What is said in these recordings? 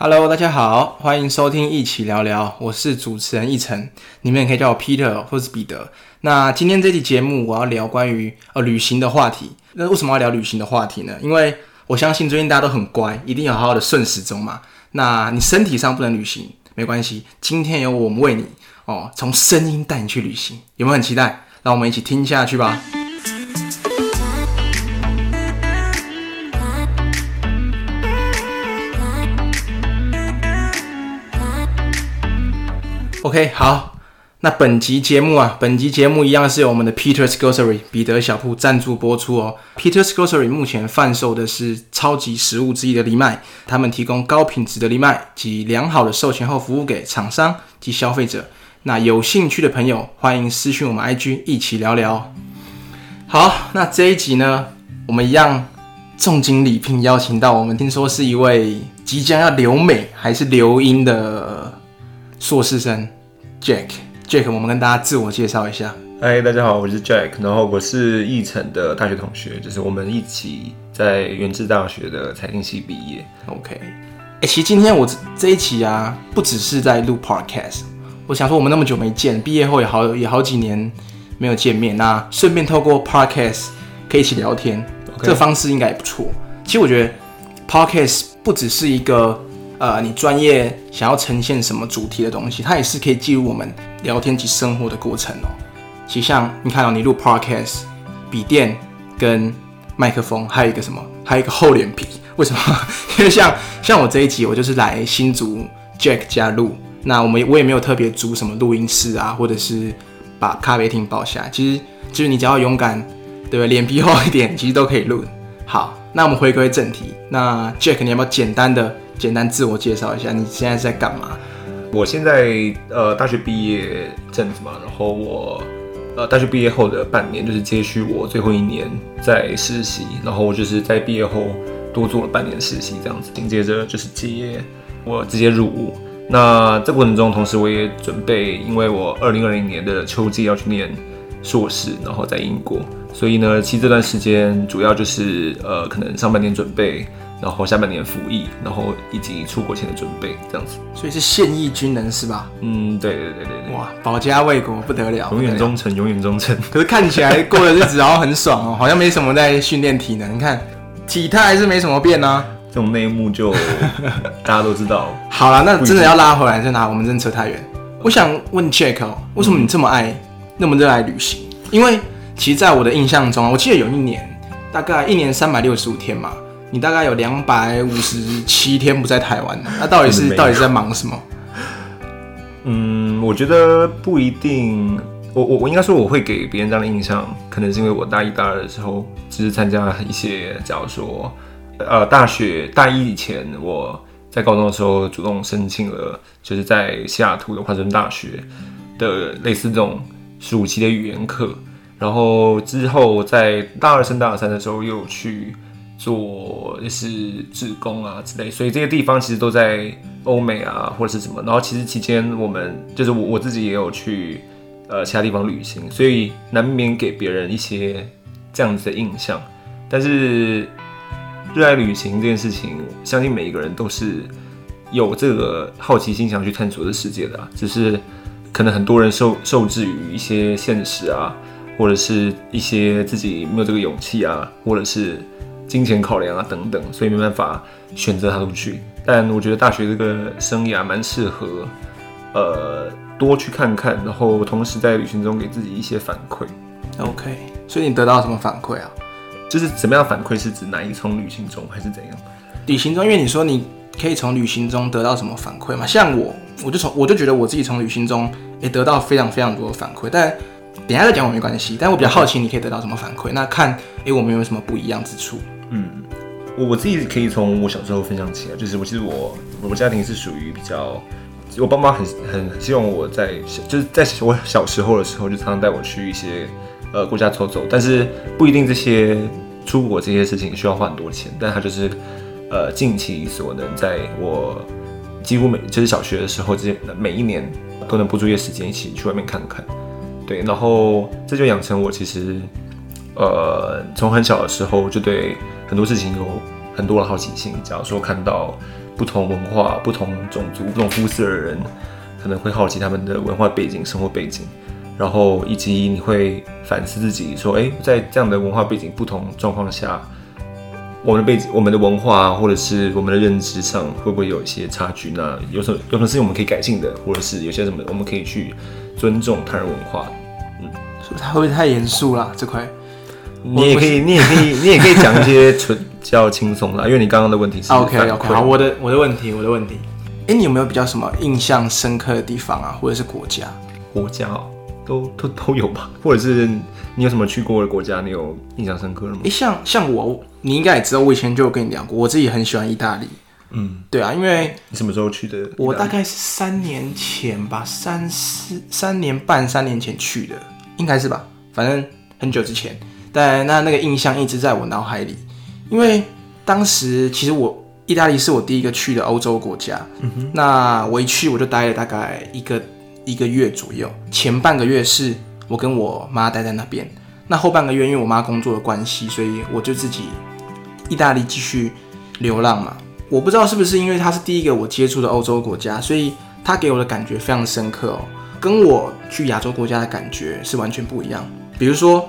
Hello，大家好，欢迎收听一起聊聊，我是主持人奕晨，你们也可以叫我 Peter 或是彼得。那今天这期节目我要聊关于呃旅行的话题。那为什么要聊旅行的话题呢？因为我相信最近大家都很乖，一定要好好的顺时钟嘛。那你身体上不能旅行没关系，今天由我们为你哦，从声音带你去旅行，有没有很期待？让我们一起听下去吧。OK，好，那本集节目啊，本集节目一样是由我们的 Peter's Grocery 彼得小铺赞助播出哦。Peter's Grocery 目前贩售的是超级食物之一的藜麦，他们提供高品质的藜麦及良好的售前后服务给厂商及消费者。那有兴趣的朋友，欢迎私讯我们 IG 一起聊聊。好，那这一集呢，我们一样重金礼聘邀请到我们，听说是一位即将要留美还是留英的。硕士生 Jack，Jack，我们跟大家自我介绍一下。嗨，大家好，我是 Jack，然后我是义成的大学同学，就是我们一起在原治大学的财经系毕业。OK，哎，其实今天我这一期啊，不只是在录 Podcast，我想说我们那么久没见，毕业后也好也好几年没有见面，那顺便透过 Podcast 可以一起聊天，这个方式应该也不错。其实我觉得 Podcast 不只是一个。呃，你专业想要呈现什么主题的东西，它也是可以记录我们聊天及生活的过程哦。其实像你看到你录 podcast，笔电跟麦克风，还有一个什么，还有一个厚脸皮。为什么？因为像像我这一集，我就是来新竹 Jack 家录，那我们我也没有特别租什么录音室啊，或者是把咖啡厅包下。其实就是你只要勇敢，对不对？脸皮厚一点，其实都可以录。好，那我们回归正题。那 Jack，你要不要简单的？简单自我介绍一下，你现在在干嘛？我现在呃大学毕业阵子嘛，然后我呃大学毕业后的半年就是接续我最后一年在实习，然后我就是在毕业后多做了半年实习这样子，紧接着就是接我直接入伍。那这过程中，同时我也准备，因为我二零二零年的秋季要去念硕士，然后在英国，所以呢，其实这段时间主要就是呃可能上半年准备。然后下半年服役，然后以及出国前的准备，这样子。所以是现役军人是吧？嗯，对对对对对。哇，保家卫国不得了，永远忠诚，永远忠诚。可是看起来过的日子好像很爽哦，好像没什么在训练体能。你看体态还是没什么变呢。这种内幕就大家都知道。好了，那真的要拉回来，就拿我们真的扯太远。我想问 Jack 哦，为什么你这么爱那么热爱旅行？因为其实，在我的印象中啊，我记得有一年，大概一年三百六十五天嘛。你大概有两百五十七天不在台湾，那到底是到底是在忙什么？嗯，我觉得不一定。我我我应该说我会给别人这样的印象，可能是因为我大一、大二的时候只是参加一些，假如说呃大学大一以前，我在高中的时候主动申请了，就是在西雅图的华盛顿大学的类似这种暑期的语言课，然后之后在大二升大三的时候又去。做就是志工啊之类，所以这些地方其实都在欧美啊或者是什么。然后其实期间我们就是我我自己也有去呃其他地方旅行，所以难免给别人一些这样子的印象。但是热爱旅行这件事情，相信每一个人都是有这个好奇心想去探索这世界的，只是可能很多人受受制于一些现实啊，或者是一些自己没有这个勇气啊，或者是。金钱考量啊，等等，所以没办法选择他都去。但我觉得大学这个生涯蛮适合，呃，多去看看，然后同时在旅行中给自己一些反馈。OK，所以你得到什么反馈啊？就是怎么样反馈是指哪一从旅行中还是怎样？旅行中，因为你说你可以从旅行中得到什么反馈嘛？像我，我就从我就觉得我自己从旅行中也得到非常非常多的反馈，但。等下再讲我没关系，但我比较好奇你可以得到什么反馈。那看，哎，我们有什么不一样之处？嗯，我我自己可以从我小时候分享起来，就是我其实我我家庭是属于比较，我爸妈很很希望我在就是在我小时候的时候就常常带我去一些呃国家走走，但是不一定这些出国这些事情需要花很多钱，但他就是呃尽其所能，在我几乎每就是小学的时候，这些每一年都能拨出一些时间一起去外面看看。对，然后这就养成我其实，呃，从很小的时候就对很多事情有很多的好奇心。假如说看到不同文化、不同种族、不同肤色的人，可能会好奇他们的文化背景、生活背景，然后以及你会反思自己，说，哎，在这样的文化背景不同状况下，我们的背景、我们的文化或者是我们的认知上会不会有一些差距？那有什有什么事情我们可以改进的，或者是有些什么我们可以去尊重他人文化？嗯是不是会不会太严肃啦？这块你也可以，你也可以，你也可以讲一些 纯比较轻松的，因为你刚刚的问题是 OK 反 OK，馈好，我的我的问题，我的问题，哎、你有没有比较什么印象深刻的地方啊，或者是国家？国家哦，都都都有吧，或者是你有什么去过的国家，你有印象深刻的吗哎、？像像我，你应该也知道，我以前就有跟你聊过，我自己很喜欢意大利。嗯，对啊，因为你什么时候去的？我大概是三年前吧，三四三年半三年前去的，应该是吧，反正很久之前。但那那个印象一直在我脑海里，因为当时其实我意大利是我第一个去的欧洲国家，那我一去我就待了大概一个一个月左右，前半个月是我跟我妈待在那边，那后半个月因为我妈工作的关系，所以我就自己意大利继续流浪嘛。我不知道是不是因为它是第一个我接触的欧洲国家，所以它给我的感觉非常深刻哦，跟我去亚洲国家的感觉是完全不一样。比如说，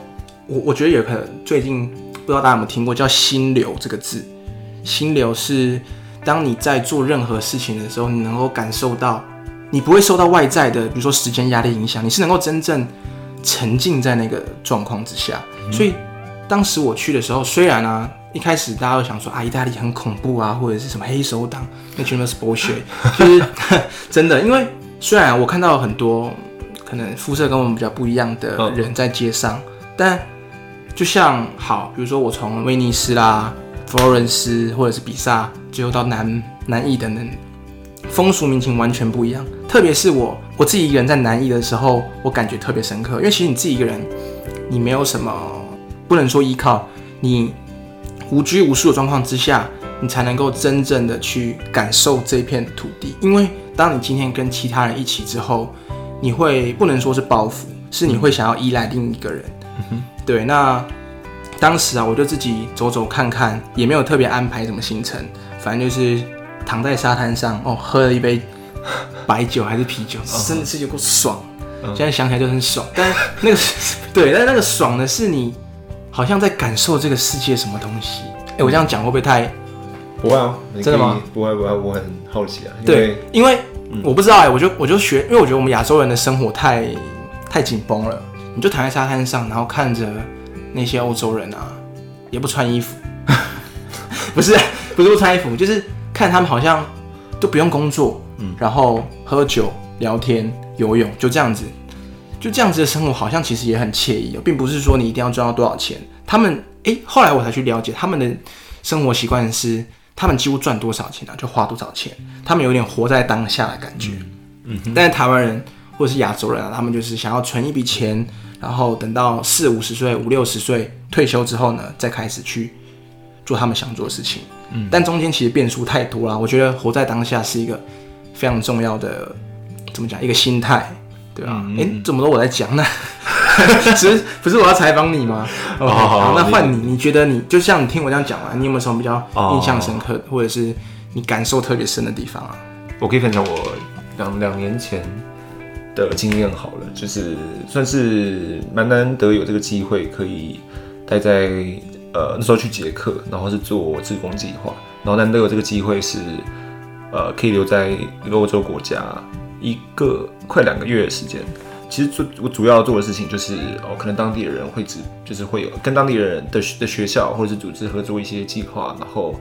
我我觉得有可能最近不知道大家有没有听过叫“心流”这个字，心流是当你在做任何事情的时候，你能够感受到，你不会受到外在的，比如说时间压力影响，你是能够真正沉浸在那个状况之下。所以当时我去的时候，虽然啊一开始大家都想说啊意大利很恐怖啊，或者是什么黑手党，那全都是 bullshit，就是 真的，因为虽然我看到很多可能肤色跟我们比较不一样的人在街上，但就像好，比如说我从威尼斯啦、佛罗伦斯或者是比萨，最后到南南意等等，风俗民情完全不一样。特别是我我自己一个人在南意的时候，我感觉特别深刻，因为其实你自己一个人，你没有什么不能说依靠，你无拘无束的状况之下，你才能够真正的去感受这片土地。因为当你今天跟其他人一起之后，你会不能说是包袱，是你会想要依赖另一个人。对，那当时啊，我就自己走走看看，也没有特别安排什么行程，反正就是躺在沙滩上，哦，喝了一杯白酒还是啤酒，真的是有够爽。现在想起来就很爽，但那个是 对，但那个爽的是你好像在感受这个世界什么东西。哎、我这样讲会不会太不会啊，真的吗？不会不会，我很好奇啊。因对？因为我不知道哎、我就我就学，因为我觉得我们亚洲人的生活太太紧绷了，你就躺在沙滩上，然后看着那些欧洲人啊，也不穿衣服，不是不是不穿衣服，就是看他们好像都不用工作，嗯，然后喝酒、聊天、游泳，就这样子，就这样子的生活，好像其实也很惬意哦，并不是说你一定要赚到多少钱。他们哎、后来我才去了解他们的生活习惯是，他们几乎赚多少钱啊，就花多少钱，他们有点活在当下的感觉。嗯，但是台湾人或者是亚洲人啊，他们就是想要存一笔钱，然后等到四五十岁、五六十岁退休之后呢，再开始去做他们想做的事情。嗯，但中间其实变数太多了，我觉得活在当下是一个非常重要的，怎么讲，一个心态，对吧、嗯啊？哎、怎么都我在讲呢？其实不是我要采访你吗？哦好好好，那换你，你觉得你就像你听我这样讲完，你有没有什么比较哦印象深刻的，或者是你感受特别深的地方啊？我可以分享我两两年前的经验好了，就是算是蛮难得有这个机会可以待在呃那时候去捷克，然后是做志工计划，然后难得有这个机会是呃可以留在欧洲国家一个快两个月的时间。其实做我主要做的事情就是哦，可能当地的人会只就是会有跟当地的人的的学校或者是组织合作一些计划，然后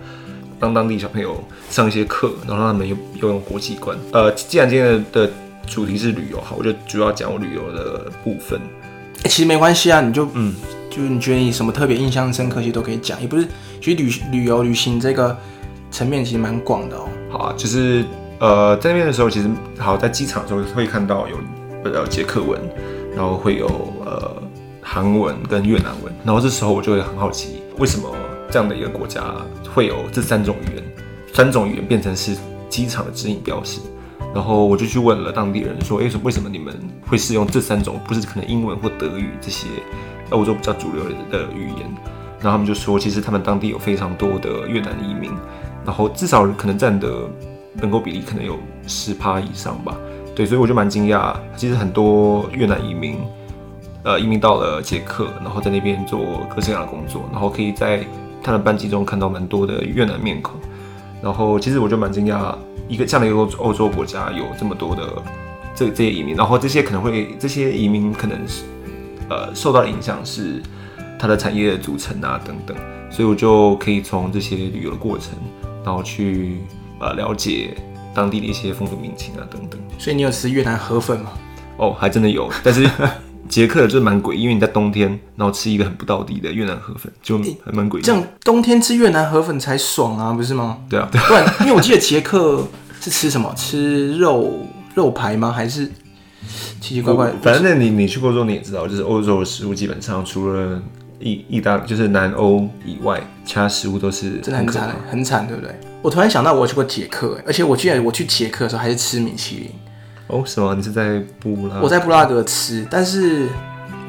帮当地小朋友上一些课，然后让他们有拥有国际观。呃，既然今天的主题是旅游，好，我就主要讲我旅游的部分。欸其实没关系啊，你就嗯，就是你觉得你什么特别印象深刻，其实都可以讲，也不是，其实旅旅游旅行这个层面其实蛮广的哦。好啊，就是呃，在那边的时候，其实好在机场的时候会看到有呃捷克文，然后会有呃韩文跟越南文，然后这时候我就会很好奇，为什么这样的一个国家会有这三种语言，三种语言变成是机场的指引标识。然后我就去问了当地人说，诶，为什么你们会使用这三种，不是可能英文或德语这些欧洲比较主流的语言？然后他们就说，其实他们当地有非常多的越南移民，然后至少可能占的人口比例可能有十趴以上吧。对，所以我就蛮惊讶，其实很多越南移民，呃，移民到了捷克，然后在那边做各式各样的工作，然后可以在他的班级中看到蛮多的越南面孔。然后其实我就蛮惊讶，一个这样的一个欧欧洲国家有这么多的这这些移民，然后这些可能会这些移民可能是呃受到的影响是它的产业的组成啊等等，所以我就可以从这些旅游的过程，然后去呃了解当地的一些风土民情啊等等。所以你有吃越南河粉吗？哦，还真的有，但是捷克的就是蛮诡异，因为你在冬天，然后吃一个很不到底的越南河粉，就还蛮诡异。这样冬天吃越南河粉才爽啊，不是吗？对啊，不然，因为我记得捷克是吃什么？吃肉肉排吗？还是奇奇怪怪？反正那你你去过之后你也知道，就是欧洲的食物基本上除了意意大就是南欧以外，其他食物都是真的很惨，很惨，对不对？我突然想到，我有去过捷克，而且我记得我去捷克的时候还是吃米其林。哦，什么？你是在布拉？我在布拉格吃，但是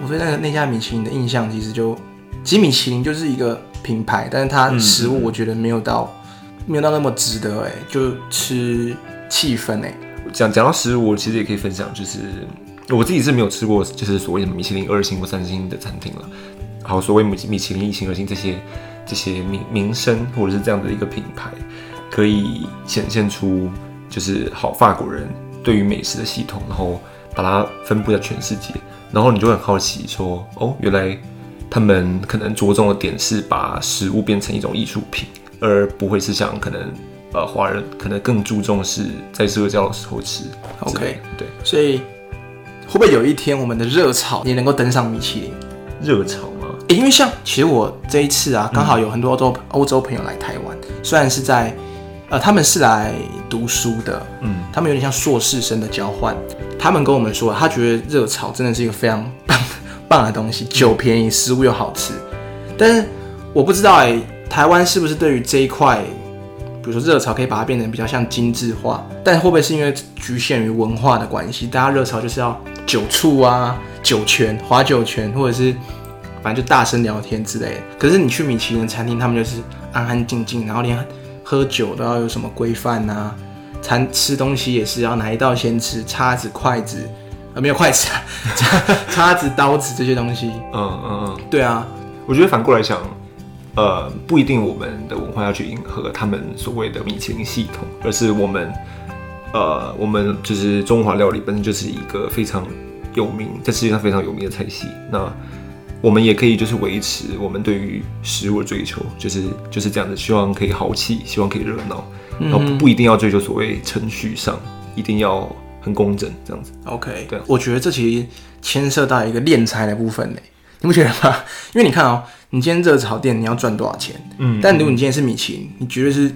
我对那个那家米其林的印象其实就，其实米其林就是一个品牌，但是它食物我觉得没有到、没有到那么值得哎，就吃气氛哎。讲讲到食物，我其实也可以分享，就是我自己是没有吃过，就是所谓的米其林二星或三星的餐厅了。好，所谓米米其林一星、二星这些这些名名声或者是这样的一个品牌，可以显现出就是好法国人对于美食的系统，然后把它分布在全世界，然后你就很好奇说，哦，原来他们可能着重的点是把食物变成一种艺术品，而不会是像可能呃华人可能更注重是在社交的时候吃。OK 对，所以会不会有一天我们的热炒也能够登上米其林？热炒吗？欸因为像其实我这一次啊，刚好有很多欧洲欧洲朋友来台湾，虽然是在呃他们是来读书的，嗯，他们有点像硕士生的交换。他们跟我们说，他觉得热炒真的是一个非常 棒棒的东西，酒便宜，食物又好吃。但是我不知道哎、台湾是不是对于这一块，比如说热炒可以把它变成比较像精致化，但会不会是因为局限于文化的关系，大家热炒就是要酒醋啊、酒泉、划酒泉，或者是反正就大声聊天之类的。可是你去米其林餐厅，他们就是安安静静，然后连喝酒都要有什么规范啊，餐吃东西也是要哪一道先吃，叉子、筷子，呃没有筷子啊，叉叉子、刀子这些东西。嗯嗯嗯，对啊，我觉得反过来想，呃，不一定我们的文化要去迎合他们所谓的米其林系统，而是我们，呃，我们就是中华料理本身就是一个非常有名，在世界上非常有名的菜系。那我们也可以就是维持我们对于食物的追求，就是就是这样子，希望可以豪气，希望可以热闹，然后不不一定要追求所谓程序上，一定要很工整这样子。OK，对我觉得这其实牵涉到一个敛财的部分呢，你不觉得吗？因为你看哦，你今天热炒店你要赚多少钱？嗯但如果你今天是米其林，你绝对是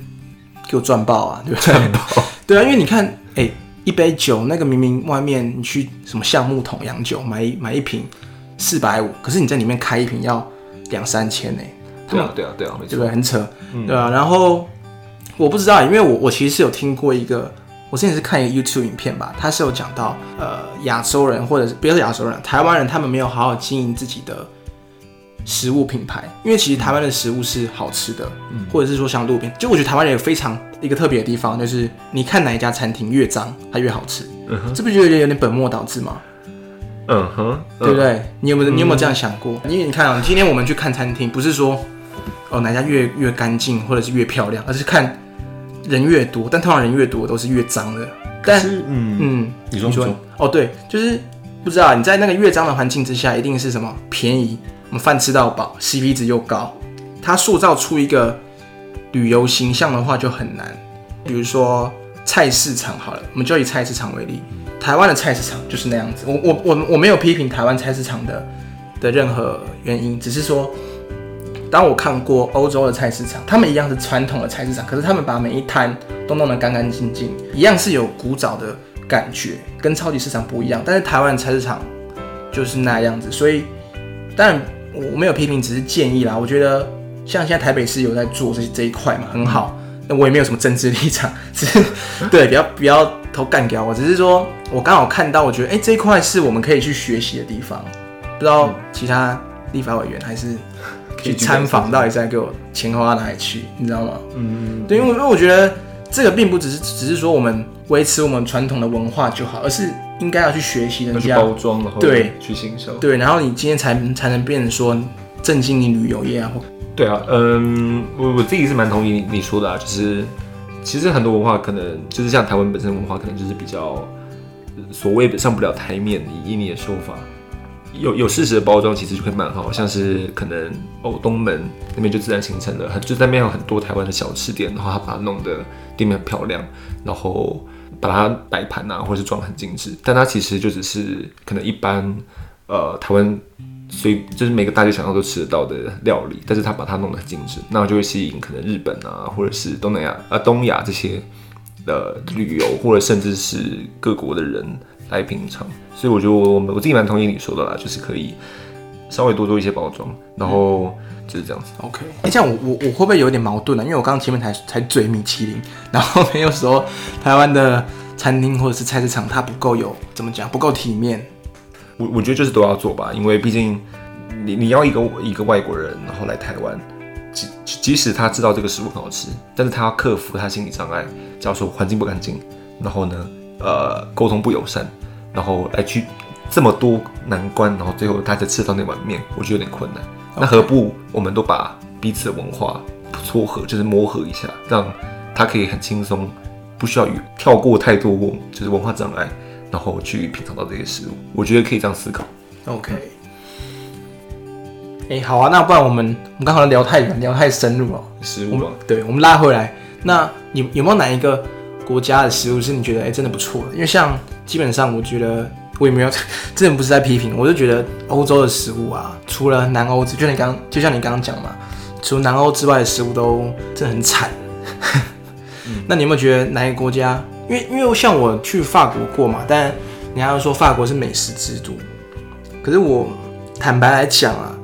给我赚爆啊，对不对？对啊，因为你看，哎、一杯酒那个明明外面你去什么橡木桶洋酒买一买一瓶四百五，可是你在里面开一瓶要两三千呢，对啊，对啊，对啊，没错对不。对？很扯，对啊。然后我不知道，因为我我其实是有听过一个，我之前是看一个 YouTube 影片吧，他是有讲到，呃，亚洲人或者是不要是亚洲人，台湾人他们没有好好经营自己的食物品牌，因为其实台湾的食物是好吃的，或者是说像路边，就我觉得台湾人有非常一个特别的地方，就是你看哪一家餐厅越脏，它越好吃，嗯，这不觉得有点本末倒置吗？嗯哼，对不对？你有没有你有没有这样想过？因为你看啊，今天我们去看餐厅，不是说哦哪家越越干净或者是越漂亮，而是看人越多，但通常人越多都是越脏的。但是嗯，嗯，你说哦，对，就是不知道啊你在那个越脏的环境之下，一定是什么便宜，我们饭吃到饱，CP 值又高，它塑造出一个旅游形象的话就很难。比如说菜市场好了，我们就以菜市场为例，台湾的菜市场就是那样子。我我我我没有批评台湾菜市场的的任何原因，只是说。当我看过欧洲的菜市场，他们一样是传统的菜市场，可是他们把每一摊都弄得干干净净，一样是有古早的感觉，跟超级市场不一样。但是台湾的菜市场就是那样子，所以但我没有批评，只是建议啦。我觉得像现在台北市有在做这这一块嘛，很好。那我也没有什么政治立场，只是对不要不要偷干掉我，只是说我刚好看到，我觉得哎、这一块是我们可以去学习的地方。不知道其他立法委员还是 去参访，到底在给我钱花到哪里去，你知道吗？嗯，对，因为因为我觉得这个并不只是只是说我们维持我们传统的文化就好，而是应该要去学习人家包装，然后对去新手，对，然后你今天才才能变成说振兴你旅游业啊，或对啊，嗯，我我自己是蛮同意你你说的啊，就是其实很多文化可能就是像台湾本身文化，可能就是比较所谓的上不了台面，以你的说法。有有事实的包装，其实就会蛮好，像是可能哦东门那边就自然形成了，就在那边有很多台湾的小吃店，然后他把它弄得店面很漂亮，然后把它摆盘啊，或者是装很精致，但它其实就只是可能一般呃台湾所以就是每个大街小巷都吃得到的料理，但是他把它弄得很精致，那就会吸引可能日本啊，或者是东南亚啊东亚这些的旅游，或者甚至是各国的人。来品尝，所以我觉得我我我自己蛮同意你说的啦，就是可以稍微多做一些包装，然后就是这样子。OK，哎，这样我我我会不会有点矛盾呢？因为我刚刚前面才才嘴米其林，然后没有说台湾的餐厅或者是菜市场它不够有怎么讲不够体面。我我觉得就是都要做吧，因为毕竟你你要一个一个外国人然后来台湾，即即使他知道这个食物很好吃，但是他要克服他心理障碍，假如说环境不干净，然后呢呃沟通不友善。然后来去这么多难关，然后最后他才吃到那碗面，我觉得有点困难。那何不我们都把彼此的文化撮合，就是磨合一下，让他可以很轻松，不需要跳过太多就是文化障碍，然后去品尝到这些食物。我觉得可以这样思考。OK。哎，好啊，那不然我们我们刚好聊太远，聊太深入了。食物啊，对，我们拉回来。那你有没有哪一个国家的食物是你觉得哎真的不错的？因为像。基本上，我觉得我也没有，真的不是在批评，我就觉得欧洲的食物啊，除了南欧之，就你刚，就像你刚刚讲嘛，除了南欧之外的食物都真的很惨。那你有没有觉得哪一个国家？因为因为像我去法国过嘛，但你还要说法国是美食之都，可是我坦白来讲啊，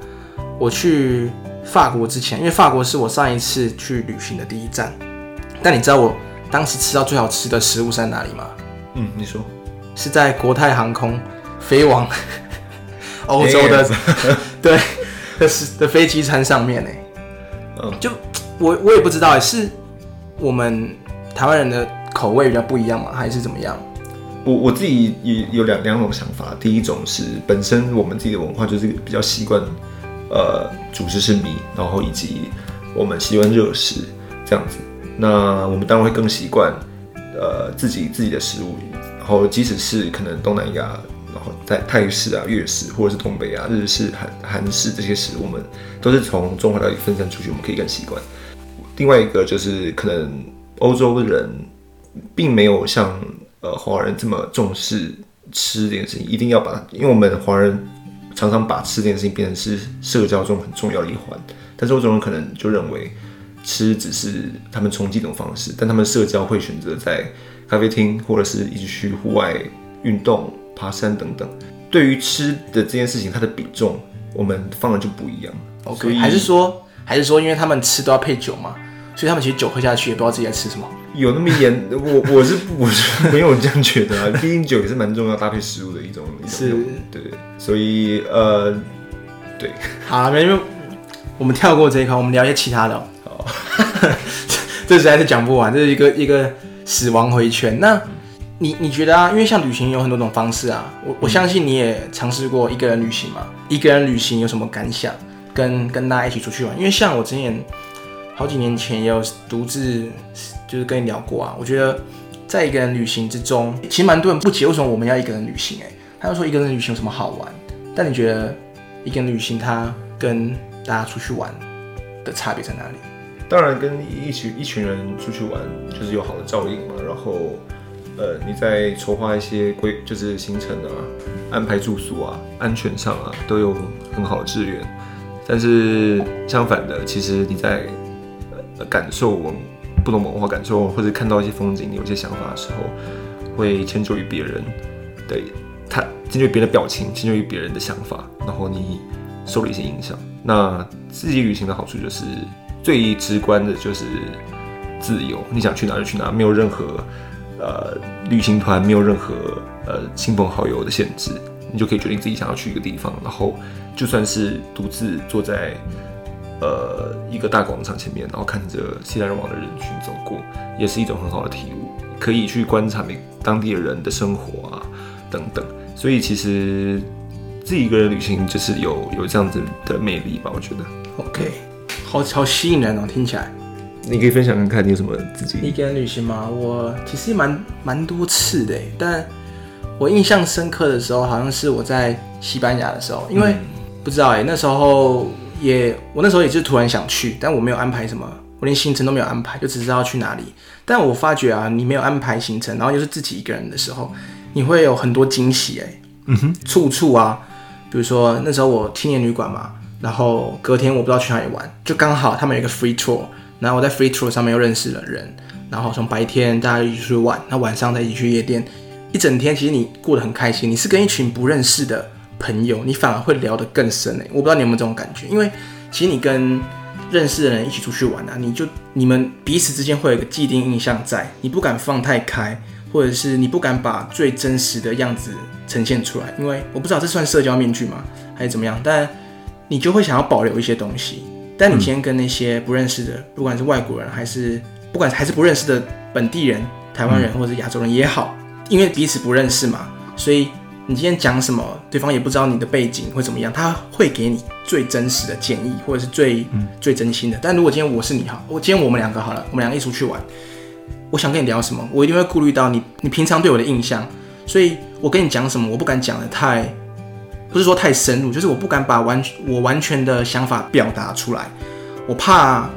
我去法国之前，因为法国是我上一次去旅行的第一站，但你知道我当时吃到最好吃的食物在哪里吗？嗯，你说。是在国泰航空飞往 欧洲的 对的是的飞机餐上面呢，嗯，就我我也不知道是我们台湾人的口味比较不一样嘛，还是怎么样？我我自己也有两两种想法，第一种是本身我们自己的文化就是比较习惯呃主食是米，然后以及我们习惯热食这样子，那我们当然会更习惯呃自己自己的食物。然后，即使是可能东南亚，然后在泰式啊、粤式，或者是东北啊、日式、韩韩式这些食物，我们都是从中华料理分散出去，我们可以更习惯。另外一个就是可能欧洲人并没有像呃华人这么重视吃这件事情，一定要把，因为我们华人常常把吃这件事情变成是社交中很重要的一环，但是欧洲人可能就认为吃只是他们冲击一种方式，但他们社交会选择在。咖啡厅，或者是一起去户外运动、爬山等等。对于吃的这件事情，它的比重我们放的就不一样。OK，还是说，还是说，因为他们吃都要配酒嘛，所以他们其实酒喝下去也不知道自己在吃什么。有那么严？我我是我是没有这样觉得啊。毕竟酒也是蛮重要搭配食物的一种。是，对对。所以呃，对。好，没有，我们跳过这一块，我们聊一些其他的。好，这实在是讲不完，这是一个一个。死亡回圈，那你你觉得啊？因为像旅行有很多种方式啊，我我相信你也尝试过一个人旅行嘛。一个人旅行有什么感想？跟跟大家一起出去玩？因为像我之前好几年前也有独自就是跟你聊过啊。我觉得在一个人旅行之中，其实蛮多人不解为什么我们要一个人旅行。哎，他就说一个人旅行有什么好玩？但你觉得一个人旅行它跟大家出去玩的差别在哪里？当然，跟一群一群人出去玩，就是有好的照应嘛。然后，呃，你在筹划一些规，就是行程啊，安排住宿啊，安全上啊，都有很好的支援。但是相反的，其实你在感受文不同文化感受，或者看到一些风景，你有些想法的时候，会迁就于别人，对他迁就于别人的表情，迁就于别人的想法，然后你受了一些影响。那自己旅行的好处就是。最直观的就是自由，你想去哪就去哪，没有任何呃旅行团，没有任何呃亲朋好友的限制，你就可以决定自己想要去一个地方。然后就算是独自坐在呃一个大广场前面，然后看着熙来攘往的人群走过，也是一种很好的体悟，可以去观察每当地的人的生活啊等等。所以其实自己一个人旅行就是有有这样子的魅力吧，我觉得。OK，好好吸引人哦，听起来。你可以分享看看你有什么自己一个人旅行吗？我其实蛮蛮多次的，但我印象深刻的时候，好像是我在西班牙的时候，因为、不知道哎，那时候也我那时候也是突然想去，但我没有安排什么，我连行程都没有安排，就只知道去哪里。但我发觉啊，你没有安排行程，然后又是自己一个人的时候，你会有很多惊喜哎，嗯哼，处处啊，比如说那时候我青年旅馆嘛，然后隔天我不知道去哪里玩，就刚好他们有一个 free tour，然后我在 free tour 上面又认识了人，然后从白天大家一起出去玩，那晚上再一起去夜店，一整天其实你过得很开心，你是跟一群不认识的朋友，你反而会聊得更深诶。我不知道你有没有这种感觉，因为其实你跟认识的人一起出去玩啊，你就你们彼此之间会有一个既定印象在，你不敢放太开，或者是你不敢把最真实的样子呈现出来，因为我不知道这算社交面具吗，还是怎么样，但你就会想要保留一些东西。但你今天跟那些不认识的，不管是外国人还是不管还是不认识的本地人、台湾人或者是亚洲人也好，因为彼此不认识嘛，所以你今天讲什么，对方也不知道你的背景会怎么样，他会给你最真实的建议，或者是最、最真心的。但如果今天我是你哈，我今天我们两个好了，我们两个一起出去玩，我想跟你聊什么，我一定会顾虑到你你平常对我的印象，所以我跟你讲什么，我不敢讲的太，不是说太深入，就是我不敢把完我完全的想法表达出来，我怕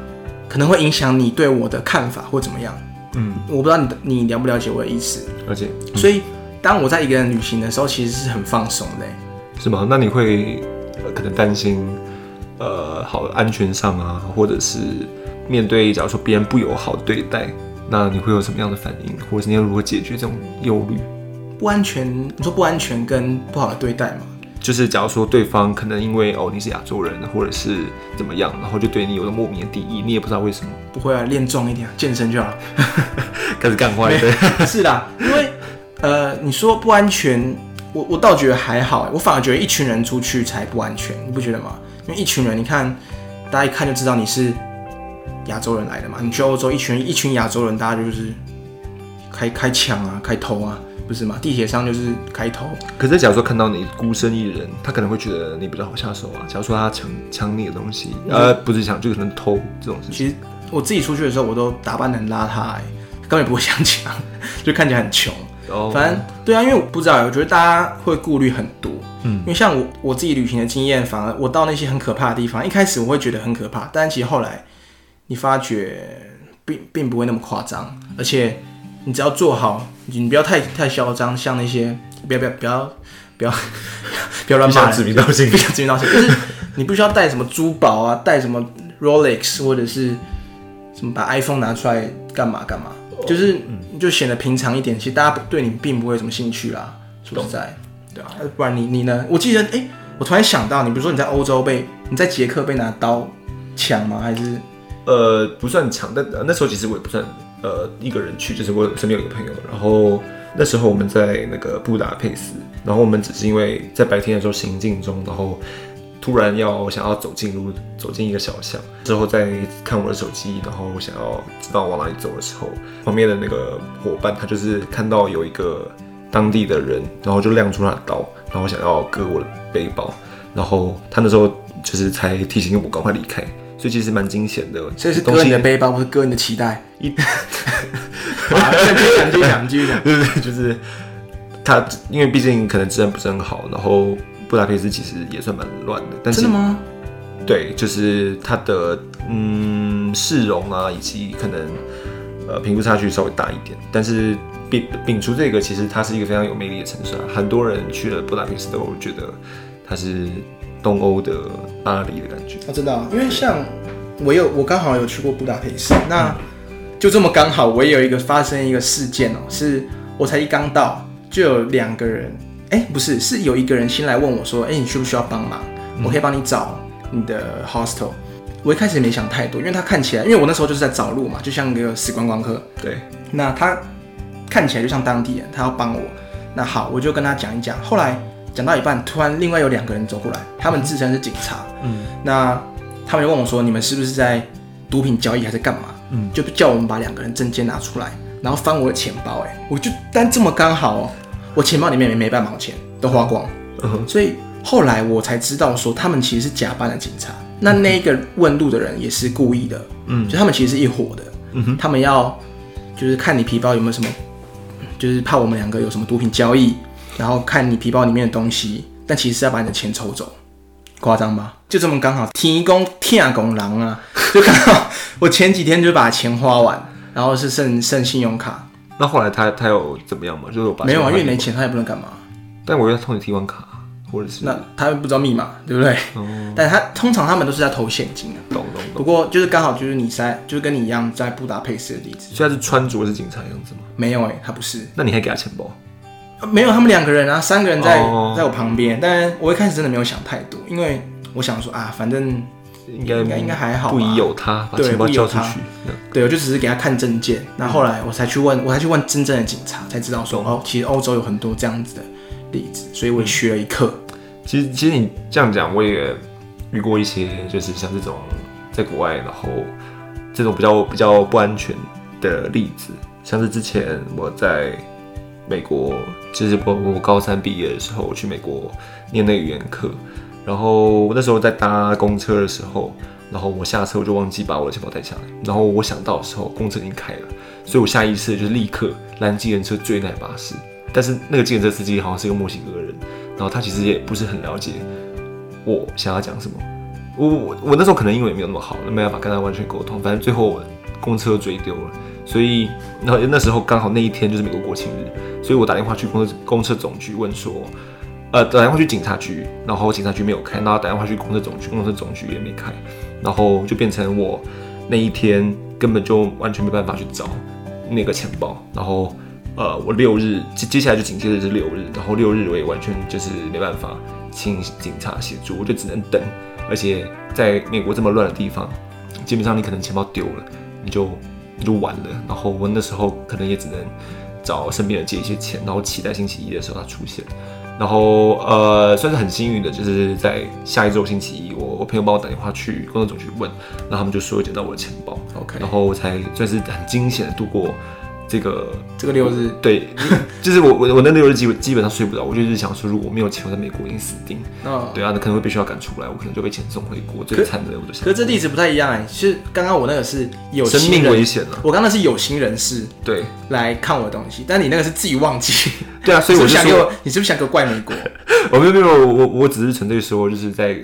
可能会影响你对我的看法或怎么样。嗯，我不知道你的你了不了解我的意思，而且所以当我在一个人旅行的时候，其实是很放松的欸。是吗？那你会、呃、可能担心呃好安全上啊，或者是面对假如说别人不友好的对待，那你会有什么样的反应，或者是你要如何解决这种忧虑？不安全，你说不安全跟不好的对待嘛？就是假如说对方可能因为哦你是亚洲人，或者是怎么样，然后就对你有了莫名的敌意，你也不知道为什么，不会啊，练壮一点啊，健身就好了。开始干坏对。是啦，因为呃，你说不安全，我我倒觉得还好欸，我反而觉得一群人出去才不安全，你不觉得吗？因为一群人，你看大家一看就知道你是亚洲人来的嘛。你去欧洲，一群一群亚洲人，大家就是开开抢啊，开偷啊，不是吗？地铁上就是开偷，可是假如说看到你孤身一人，他可能会觉得你比较好下手啊。假如说他抢抢你的东西，呃，不是抢，就可能偷这种事情。其实我自己出去的时候，我都打扮得很邋遢、欸，根本不会想抢，就看起来很穷。哦。反正对啊，因为我不知道，我觉得大家会顾虑很多。嗯。因为像我我自己旅行的经验，反而我到那些很可怕的地方，一开始我会觉得很可怕，但其实后来你发觉并并不会那么夸张，而且你只要做好，你不要太太嚣张，像那些不要不要不要不要 不要乱骂指名道姓不想指名道姓，就是你不需要带什么珠宝啊，带什么 Rolex 或者是什么把 iPhone 拿出来干嘛干嘛，就是就显得平常一点，其实大家对你并不会有什么兴趣啦。说实在，对啊，不然你你呢？我记得，哎、我突然想到，你比如说你在欧洲被你在捷克被拿刀抢吗？还是呃，不算抢，但、呃那时候其实我也不算呃一个人去，就是我身边有一个朋友，然后那时候我们在那个布达佩斯，然后我们只是因为在白天的时候行进中，然后突然要想要走进路，走进一个小巷，之后再看我的手机，然后想要知道往哪里走的时候，旁边的那个伙伴他就是看到有一个当地的人，然后就亮出他的刀，然后想要割我的背包，然后他那时候就是才提醒我赶快离开。所以其实蛮惊险的，所以是割你的背包，不是割你的脐带？一好，继续讲，继续讲，继续讲。对对，就是他，因为毕竟可能治安不是很好，然后布达佩斯其实也算蛮乱的，但是真的吗？对，就是它的嗯市容啊，以及可能呃贫富差距稍微大一点，但是摒摒除这个，其实它是一个非常有魅力的城市啊，很多人去了布达佩斯都觉得它是东欧的巴黎的感觉。我知道，因为像我有我刚好有去过布达佩斯，那就这么刚好，我也有一个发生一个事件哦、是我才一刚到，就有两个人，哎、不是，是有一个人先来问我说，哎、你需不需要帮忙？我可以帮你找你的 hostel。我一开始也没想太多，因为他看起来，因为我那时候就是在找路嘛，就像一个死观光客。对，那他看起来就像当地人，他要帮我。那好，我就跟他讲一讲。后来讲到一半，突然另外有两个人走过来，他们自称是警察。嗯，那他们就问我说：“你们是不是在毒品交易还是干嘛？”嗯，就叫我们把两个人证件拿出来，然后翻我的钱包。哎，我就但这么刚好哦，我钱包里面没没半毛钱，都花光。嗯所以后来我才知道说，他们其实是假扮的警察。那那个问路的人也是故意的，嗯就他们其实是一伙的。嗯哼，他们要就是看你皮包有没有什么，就是怕我们两个有什么毒品交易，然后看你皮包里面的东西，但其实是要把你的钱抽走，夸张吧？就这么刚好，天公天公狼啊，就刚好我前几天就把钱花完，然后是剩剩信用卡，那后来他他有怎么样吗？就是没有啊，因为没钱他也不能干嘛，但我要偷你提款卡，或者是那他又不知道密码，对不对？哦，但他通常他们都是在偷现金啊。懂懂不懂。过就是刚好就是你在就是跟你一样在布达佩斯的例子，所以他是穿着是警察的样子吗？没有哎、他不是。那你还给他钱包？啊没有，他们两个人啊，三个人在、哦在我旁边，但我一开始真的没有想太多，因为我想说啊，反正应该应该应该还好吧。不疑有他，把对钱包不有他。交出去。嗯。对我就只是给他看证件，那后来我才去问，我才去问真正的警察，才知道说哦，其实欧洲有很多这样子的例子，所以我也学了一课。其实，其实你这样讲，我也遇过一些，就是像这种在国外，然后这种比较比较不安全的例子，像是之前我在美国，就是我我高三毕业的时候，我去美国念那个语言课，然后我那时候在搭公车的时候，然后我下车我就忘记把我的钱包带下来，然后我想到的时候，公车已经开了，所以我下意识就是立刻拦计程车追那巴士，但是那个计程车司机好像是一个墨西哥人，然后他其实也不是很了解我想要讲什么。我我我那时候可能英文也没有那么好，那没办法跟他完全沟通。反正最后公车追丢了，所以然后那时候刚好那一天就是美国国庆日，所以我打电话去公车公车总局问说，呃，打电话去警察局，然后警察局没有开，然后打电话去公车总局，公车总局也没开，然后就变成我那一天根本就完全没办法去找那个钱包，然后呃，我六日接接下来就紧接着是六日，然后六日我也完全就是没办法请警察协助，我就只能等，而且在美国这么乱的地方，基本上你可能钱包丢了，你就你就完了，然后我那时候可能也只能找身边人借一些钱，然后期待星期一的时候他出现。然后呃，算是很幸运的，就是在下一周星期一，我我朋友帮我打电话去工作总局问，然后他们就说捡到我的钱包，OK，然后我才算是很惊险的度过这个这个六日对，就是我我我那六日基本基本上睡不着，我就是想说，如果我没有钱，我在美国已经死定。那对啊，那可能会被学校赶出来，我可能就被遣送回国。最惨的我就想，可是这例子不太一样哎、是刚刚我那个是有生命危险了。我刚刚是有心人士对来看我的东西，但你那个是自己忘记，对啊，所以我想给我，你是不是想给我怪美国？我没有没有，我我只是纯粹说，就是在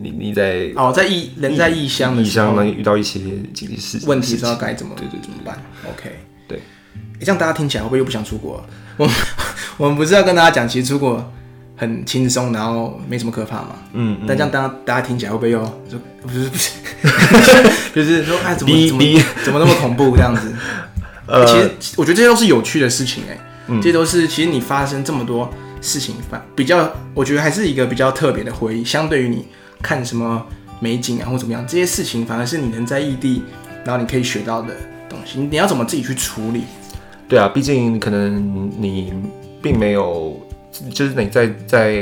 你你在哦，在异人在异乡的异乡呢遇到一些紧急事问题知道该怎么对对对怎么办？OK，这样大家听起来会不会又不想出国了？我们 我们不是要跟大家讲，其实出国很轻松，然后没什么可怕嘛。嗯，但这样大家大家听起来会不会又 说不是不是，就是说哎怎么怎么怎么那么恐怖这样子？呃其实我觉得这些都是有趣的事情哎、嗯这些都是其实你发生这么多事情，反比较我觉得还是一个比较特别的回忆，相对于你看什么美景啊或怎么样，这些事情反而是你能在异地，然后你可以学到的东西，你要怎么自己去处理？对啊，毕竟可能你并没有，就是你在在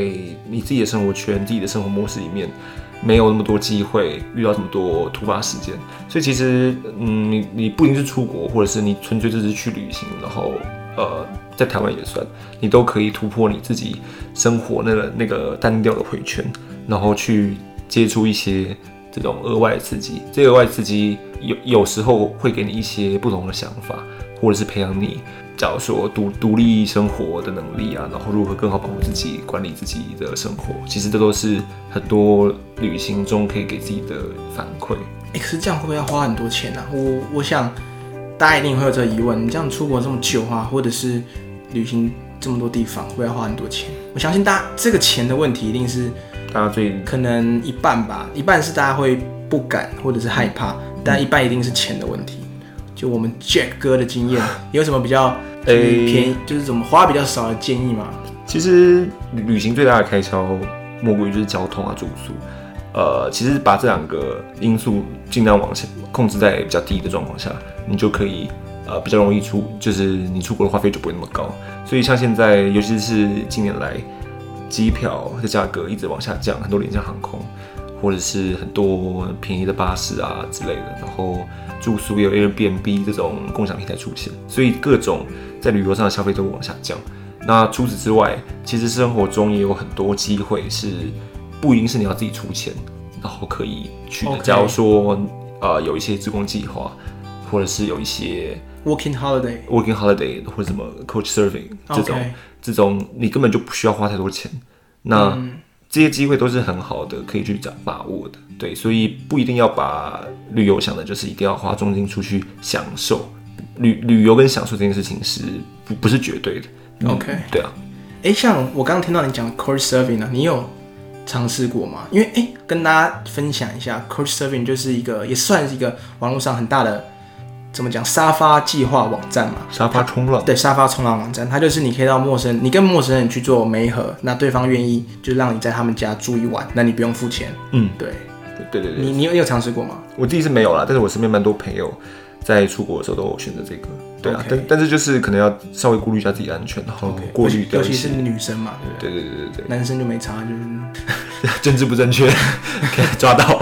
你自己的生活圈、自己的生活模式里面，没有那么多机会遇到这么多突发事件，所以其实，嗯，你你不一定是出国，或者是你纯粹就是去旅行，然后呃，在台湾也算，你都可以突破你自己生活那个那个单调的回圈，然后去接触一些这种额外刺激。这个额外刺激有有时候会给你一些不同的想法，或者是培养你，假如说独独立生活的能力啊，然后如何更好保护自己、管理自己的生活，其实这都是很多旅行中可以给自己的反馈。哎、可是这样会不会要花很多钱啊？我我想大家一定会有这个疑问，你这样出国这么久啊，或者是旅行这么多地方，会不会要花很多钱？我相信大家这个钱的问题一定是大家最可能一半吧，一半是大家会不敢或者是害怕，但一半一定是钱的问题。就我们 Jack 哥的经验，有什么比较就是诶便宜，就是怎么花比较少的建议吗？其实旅旅行最大的开销莫过于就是交通啊、住宿。呃，其实把这两个因素尽量往下控制在比较低的状况下，你就可以呃比较容易出，就是你出国的花费就不会那么高。所以像现在，尤其是近年来机票的价格一直往下降，很多廉价航空，或者是很多便宜的巴士啊之类的，然后住宿也有 Airbnb 这种共享平台出现，所以各种在旅游上的消费都往下降。那除此之外，其实生活中也有很多机会是不一定是你要自己出钱，然后可以去假如说呃有一些自工计划，或者是有一些 Working holiday。working holiday 或者什么 coach surfing 这种这种你根本就不需要花太多钱。那、嗯这些机会都是很好的，可以去掌把握的。对，所以不一定要把旅游想的就是一定要花重金出去享受。旅旅游跟享受这件事情是不不是绝对的。嗯 OK 对啊，哎，像我刚刚听到你讲 Couch Surfing 呢，你有尝试过吗？因为哎，跟大家分享一下，Couch Surfing 就是一个也算是一个网络上很大的怎么讲沙发计划网站嘛。沙发冲浪，对，沙发冲浪网站，它就是你可以到陌生，你跟陌生人去做媒合，那对方愿意就让你在他们家住一晚，那你不用付钱。嗯，对对对对，你，你有你有尝试过吗？我自己是没有啦，但是我身边蛮多朋友在出国的时候都有选择这个。对啊但但是就是可能要稍微顾虑一下自己安全，然后过滤掉尤其是。女生嘛，对不对？对对对对对。男生就没差，就是政治不正确，可以抓到。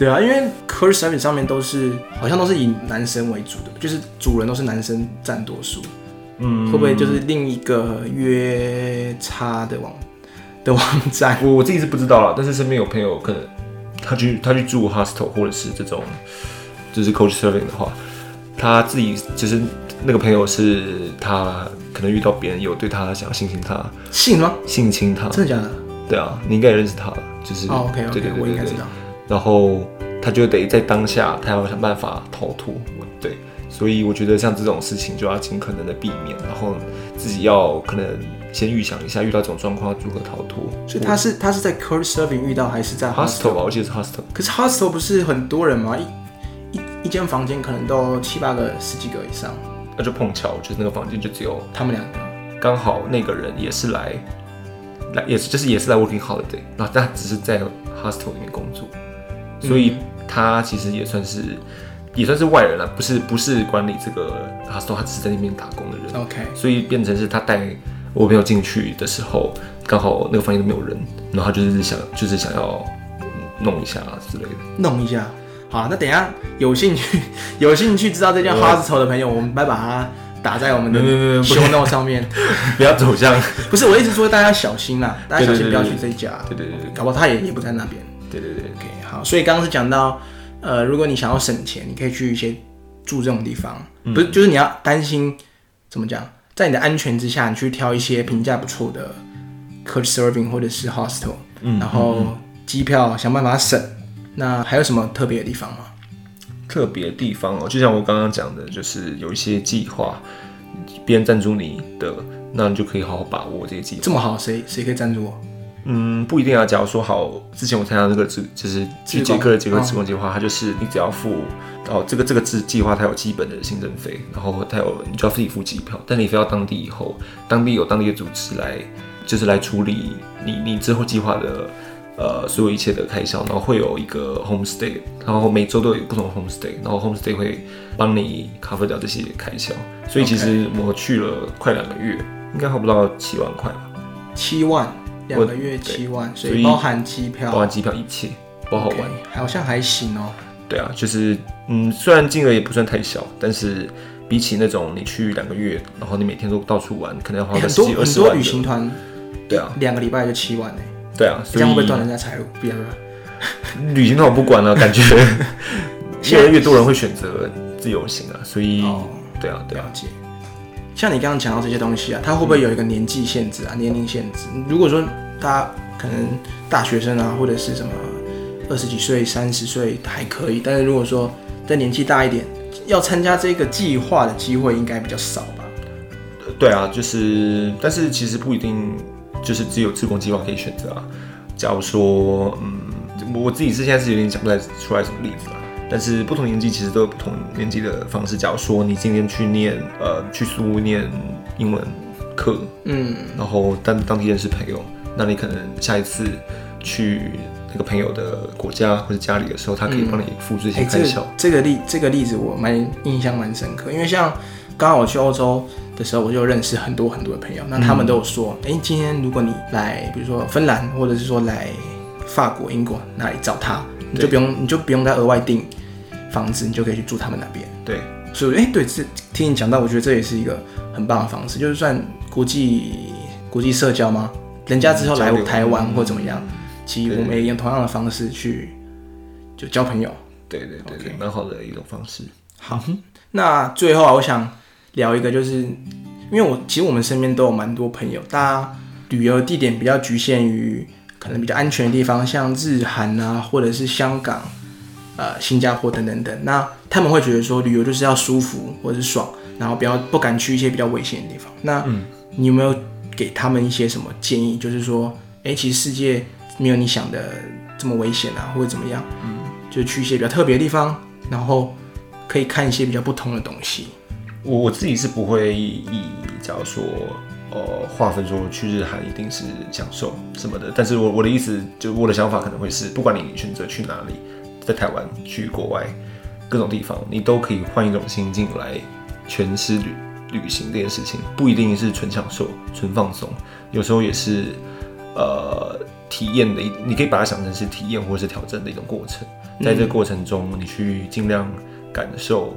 对啊，因为 Couch Surfing 上面都是好像都是以男生为主的，就是主人都是男生占多数，嗯，会不会就是另一个约差的网的网站？我我自己是不知道了，但是身边有朋友可能他去他去住 hostel 或者是这种就是 coach surfing 的话，他自己就是那个朋友是他可能遇到别人有对他想要性侵他性吗？性侵他，真的假的？对啊，你应该也认识他，就是哦，OK 对 OK，我应该知道。然后他就得在当下，他要想办法逃脱。对，所以我觉得像这种事情就要尽可能的避免，然后自己要可能先预想一下，遇到这种状况要如何逃脱。所以他是他是在 Court Serving 遇到，还是在 hostel 吧，我记得是 hostel。可是 hostel 不是很多人吗？一一一间房间可能都七八个、十几个以上，那就碰巧，就是那个房间就只有他们两个。刚好那个人也是来来也是就是也是来 working holiday，然后但他只是在 hostel 里面工作，所以他其实也算是也算是外人了，不是不是管理这个 hostel，他只是在那边打工的人。OK，所以变成是他带我朋友进去的时候，刚好那个房间都没有人，然后他就是想就是想要嗯弄一下之类的。弄一下。好，那等一下有兴趣 有兴趣知道这件 hostel 的朋友，我们来把它打在我们的没有没有没有不 show note 上面。不要走向，不是我一直说大家要小心啦，大家小心不要去这一家，对对对对搞不好他也也不在那边。对对对，OK，好，所以刚刚是讲到，呃，如果你想要省钱，你可以去一些住这种地方，嗯不是，就是你要担心怎么讲，在你的安全之下，你去挑一些评价不错的 Couch serving 或者是 Hostel，嗯然后机票想办法省。那还有什么特别的地方吗？特别地方哦，就像我刚刚讲的，就是有一些计划，别人赞助你的，那你就可以好好把握这些计划。这么好，谁谁可以赞助我？嗯，不一定啊。假如说好，之前我参加那个职，就是去志工捷克的捷克哦职工计划，它就是你只要付哦，这个这个计计划它有基本的行政费，然后它有你就要自己付机票，但你飞到当地以后，当地有当地的组织来，就是来处理你你之后计划的呃所有一切的开销，然后会有一个 homestay，然后每周都有不同的 homestay，然后 homestay 会帮你 cover 掉这些开销，所以其实我去了快两个月，应该花不到七万块吧，七万，两我个月七万，所所以以包含机票，包含机票一切，包好玩。好像还行哦。对啊，就是嗯，虽然金额也不算太小，但是比起那种你去两个月，然后你每天都到处玩，可能要花个十欸很多几二十万的很多旅行团，对啊，两个礼拜就七万呢，对啊，所这样会不会断人家财路？不要不要。旅行团我不管了、感觉 越来越多人会选择自由行啊，所以、哦对啊，对啊，了解。像你刚刚讲到这些东西啊，它会不会有一个年纪限制啊、年龄限制？如果说大家可能大学生啊，或者是什么二十几岁、三十岁还可以，但是如果说再年纪大一点，要参加这个计划的机会应该比较少吧？对啊，就是，但是其实不一定就是只有自工计划可以选择啊。假如说，嗯，我自己是现在是有点讲不太出来什么例子啦。但是不同年纪其实都有不同年纪的方式。假如说你今天去念呃去苏念英文课，嗯，然后当当地认识朋友，那你可能下一次去那个朋友的国家或者家里的时候，他可以帮你付这些哎、这开销个。这个例这个例子我蛮印象蛮深刻，因为像刚好我去欧洲的时候，我就认识很多很多的朋友，那他们都有说，哎、今天如果你来，比如说芬兰，或者是说来法国、英国那里找他，你就不用你就不用再额外订房子，你就可以去住他们那边。对，所以哎、对，这听你讲到，我觉得这也是一个很棒的方式，就是算国际国际社交吗？人家之后来台湾嗯或怎么样，其实我们也用同样的方式去就交朋友。对对对对，蛮好的一种方式。好，那最后啊，我想聊一个，就是因为我其实我们身边都有蛮多朋友，大家旅游地点比较局限于可能比较安全的地方，像日韩啊，或者是香港、呃新加坡等等等。那他们会觉得说旅游就是要舒服或者是爽，然后不要不敢去一些比较危险的地方。那你有没有给他们一些什么建议？就是说，哎、其实世界没有你想的这么危险啊，或者怎么样？嗯，就去一些比较特别的地方，然后可以看一些比较不同的东西。我我自己是不会以假如说呃划分说去日韩一定是享受什么的，但是我我的意思就我的想法可能会是，不管你选择去哪里，在台湾去国外各种地方，你都可以换一种心境来诠释旅旅行这件事情，不一定是纯享受、纯放松，有时候也是呃体验的一，你可以把它想成是体验或是挑战的一种过程，在这个过程中，你去尽量感受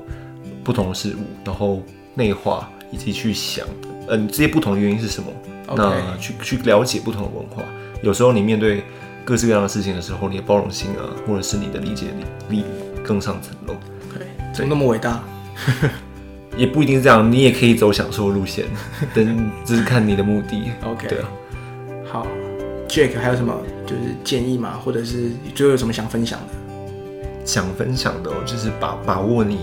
不同的事物，然后内化以及去想，嗯、这些不同的原因是什么那去去了解不同的文化。有时候你面对各式各样的事情的时候，你的包容性啊，或者是你的理解力力更上层楼。对，怎么那么伟大？也不一定是这样，你也可以走享受路线，等只是看你的目的。OK 对啊，好，Jack 还有什么就是建议吗？或者是最后有什么想分享的？想分享的、哦、就是把把握你，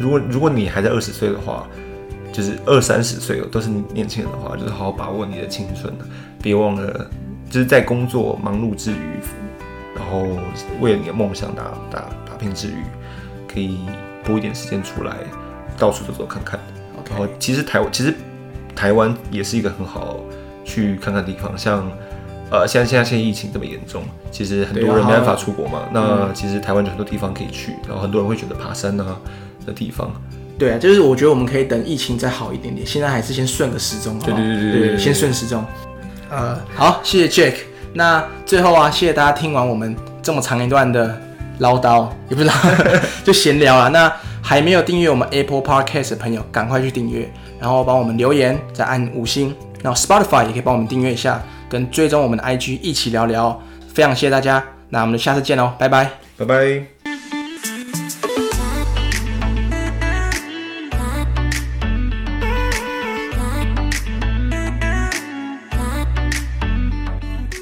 如果如果你还在二十岁的话，就是二三十岁哦都是年轻人的话，就是好好把握你的青春，别忘了，就是在工作忙碌之余，然后为了你的梦想打打打拼之余，可以拨一点时间出来，到处走走看看。然后其实台湾其实台湾也是一个很好去看看的地方，像呃现在现在现在疫情这么严重，其实很多人没办法出国嘛，那其实台湾有很多地方可以去，然后很多人会选择爬山啊的地方。对啊，就是我觉得我们可以等疫情再好一点点，现在还是先顺个时钟，对对对对对先顺时钟。呃，好，谢谢 Jack。那最后啊，谢谢大家听完我们这么长一段的唠叨，也不是唠，就闲聊啊。那还没有订阅我们 Apple Podcast 的朋友，赶快去订阅，然后帮我们留言，再按五星。然后 Spotify 也可以帮我们订阅一下，跟追踪我们的 IG 一起聊聊。非常谢谢大家，那我们就下次见喽，拜拜。拜拜。